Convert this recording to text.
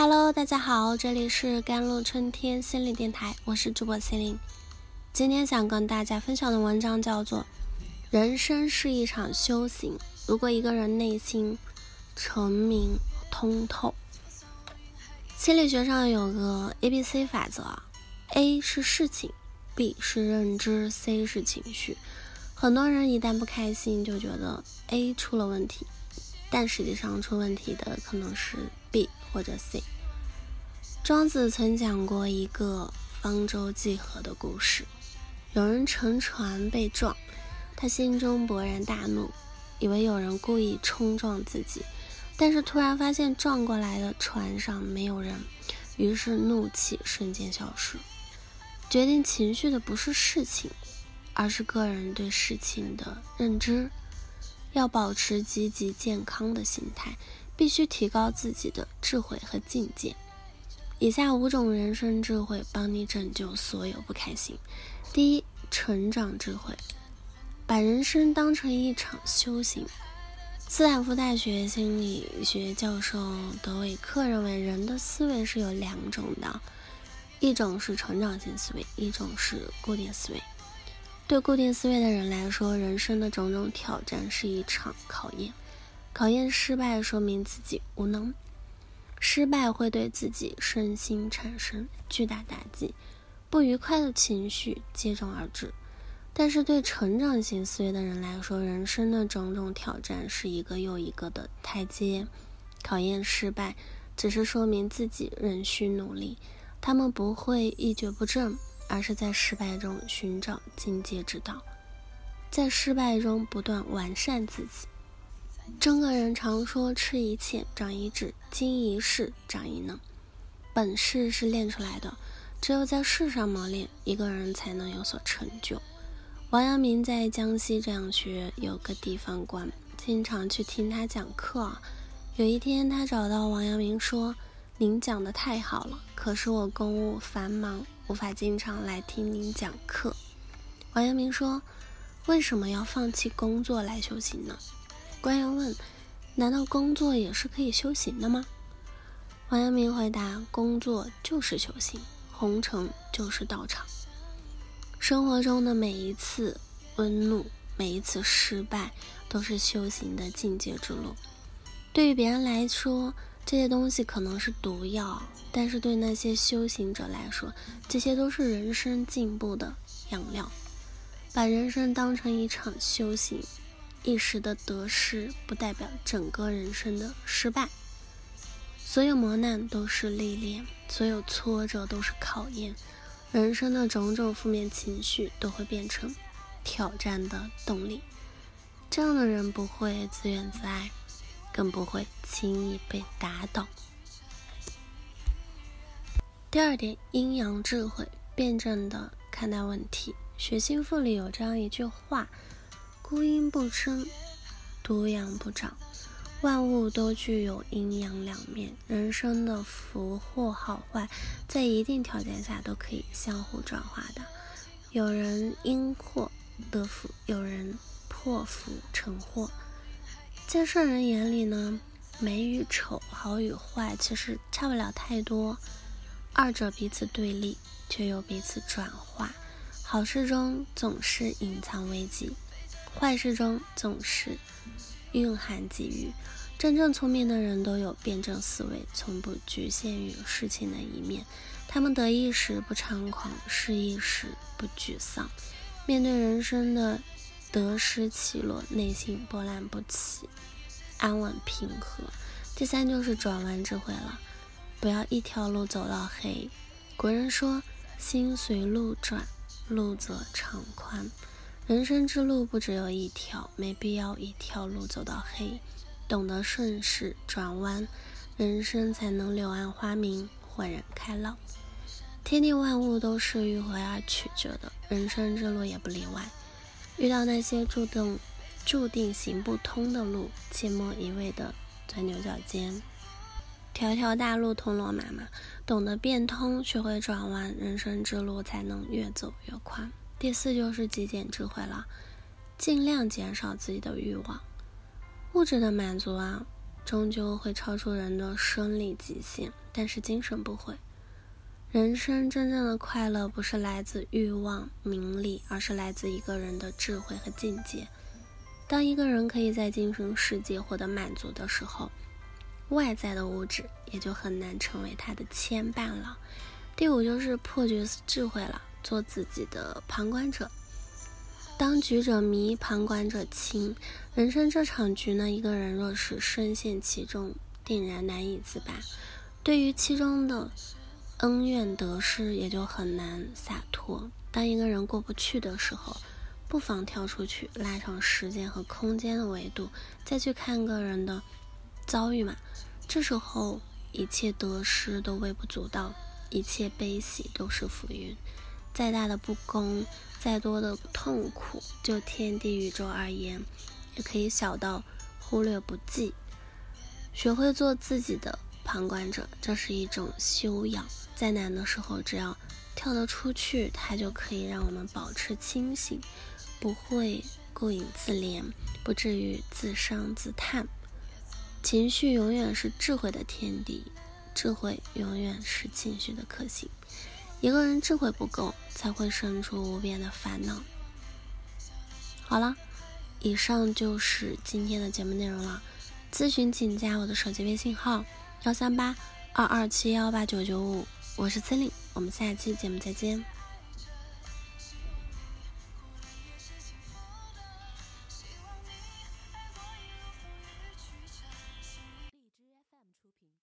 Hello，大家好，这里是甘露春天心理电台，我是主播心灵。今天想跟大家分享的文章叫做《人生是一场修行》。如果一个人内心澄明通透，心理学上有个 A B C 法则：A 是事情，B 是认知，C 是情绪。很多人一旦不开心，就觉得 A 出了问题。但实际上出问题的可能是 B 或者 C。庄子曾讲过一个方舟济河的故事。有人乘船被撞，他心中勃然大怒，以为有人故意冲撞自己。但是突然发现撞过来的船上没有人，于是怒气瞬间消失。决定情绪的不是事情，而是个人对事情的认知。要保持积极健康的心态，必须提高自己的智慧和境界。以下五种人生智慧帮你拯救所有不开心。第一，成长智慧，把人生当成一场修行。斯坦福大学心理学教授德韦克认为，人的思维是有两种的，一种是成长性思维，一种是固定思维。对固定思维的人来说，人生的种种挑战是一场考验。考验失败，说明自己无能；失败会对自己身心产生巨大打击，不愉快的情绪接踵而至。但是对成长型思维的人来说，人生的种种挑战是一个又一个的台阶。考验失败，只是说明自己仍需努力。他们不会一蹶不振。而是在失败中寻找进阶之道，在失败中不断完善自己。中国人常说“吃一堑，长一智，经一事，长一能”。本事是练出来的，只有在事上磨练，一个人才能有所成就。王阳明在江西这样学有个地方官，经常去听他讲课。有一天，他找到王阳明说：“您讲的太好了，可是我公务繁忙。”无法经常来听您讲课。王阳明说：“为什么要放弃工作来修行呢？”官员问：“难道工作也是可以修行的吗？”王阳明回答：“工作就是修行，红尘就是道场。生活中的每一次温怒，每一次失败，都是修行的境界之路。对于别人来说，这些东西可能是毒药，但是对那些修行者来说，这些都是人生进步的养料。把人生当成一场修行，一时的得失不代表整个人生的失败。所有磨难都是历练，所有挫折都是考验。人生的种种负面情绪都会变成挑战的动力。这样的人不会自怨自艾。更不会轻易被打倒。第二点，阴阳智慧，辩证的看待问题。《学心赋》里有这样一句话：“孤阴不生，独阳不长。”万物都具有阴阳两面，人生的福祸好坏，在一定条件下都可以相互转化的。有人因祸得福，有人破福成祸。在圣人眼里呢，美与丑、好与坏，其实差不了太多。二者彼此对立，却又彼此转化。好事中总是隐藏危机，坏事中总是蕴含机遇。真正聪明的人都有辩证思维，从不局限于事情的一面。他们得意时不猖狂，失意时不沮丧。面对人生的。得失起落，内心波澜不起，安稳平和。第三就是转弯智慧了，不要一条路走到黑。古人说：“心随路转，路则长宽。”人生之路不只有一条，没必要一条路走到黑。懂得顺势转弯，人生才能柳暗花明，豁然开朗。天地万物都是迂回而曲折的，人生之路也不例外。遇到那些注定注定行不通的路，切莫一味的钻牛角尖。条条大路通罗马嘛，懂得变通，学会转弯，人生之路才能越走越宽。第四就是极简智慧了，尽量减少自己的欲望。物质的满足啊，终究会超出人的生理极限。但是精神不会。人生真正的快乐不是来自欲望、名利，而是来自一个人的智慧和境界。当一个人可以在精神世界获得满足的时候，外在的物质也就很难成为他的牵绊了。第五就是破局智慧了，做自己的旁观者。当局者迷，旁观者清。人生这场局呢，一个人若是深陷其中，定然难以自拔。对于其中的。恩怨得失也就很难洒脱。当一个人过不去的时候，不妨跳出去，拉长时间和空间的维度，再去看个人的遭遇嘛。这时候，一切得失都微不足道，一切悲喜都是浮云。再大的不公，再多的痛苦，就天地宇宙而言，也可以小到忽略不计。学会做自己的旁观者，这是一种修养。再难的时候，只要跳得出去，它就可以让我们保持清醒，不会顾影自怜，不至于自伤自叹。情绪永远是智慧的天敌，智慧永远是情绪的克星。一个人智慧不够，才会生出无边的烦恼。好了，以上就是今天的节目内容了。咨询请加我的手机微信号：幺三八二二七幺八九九五。我是森林，我们下期节目再见。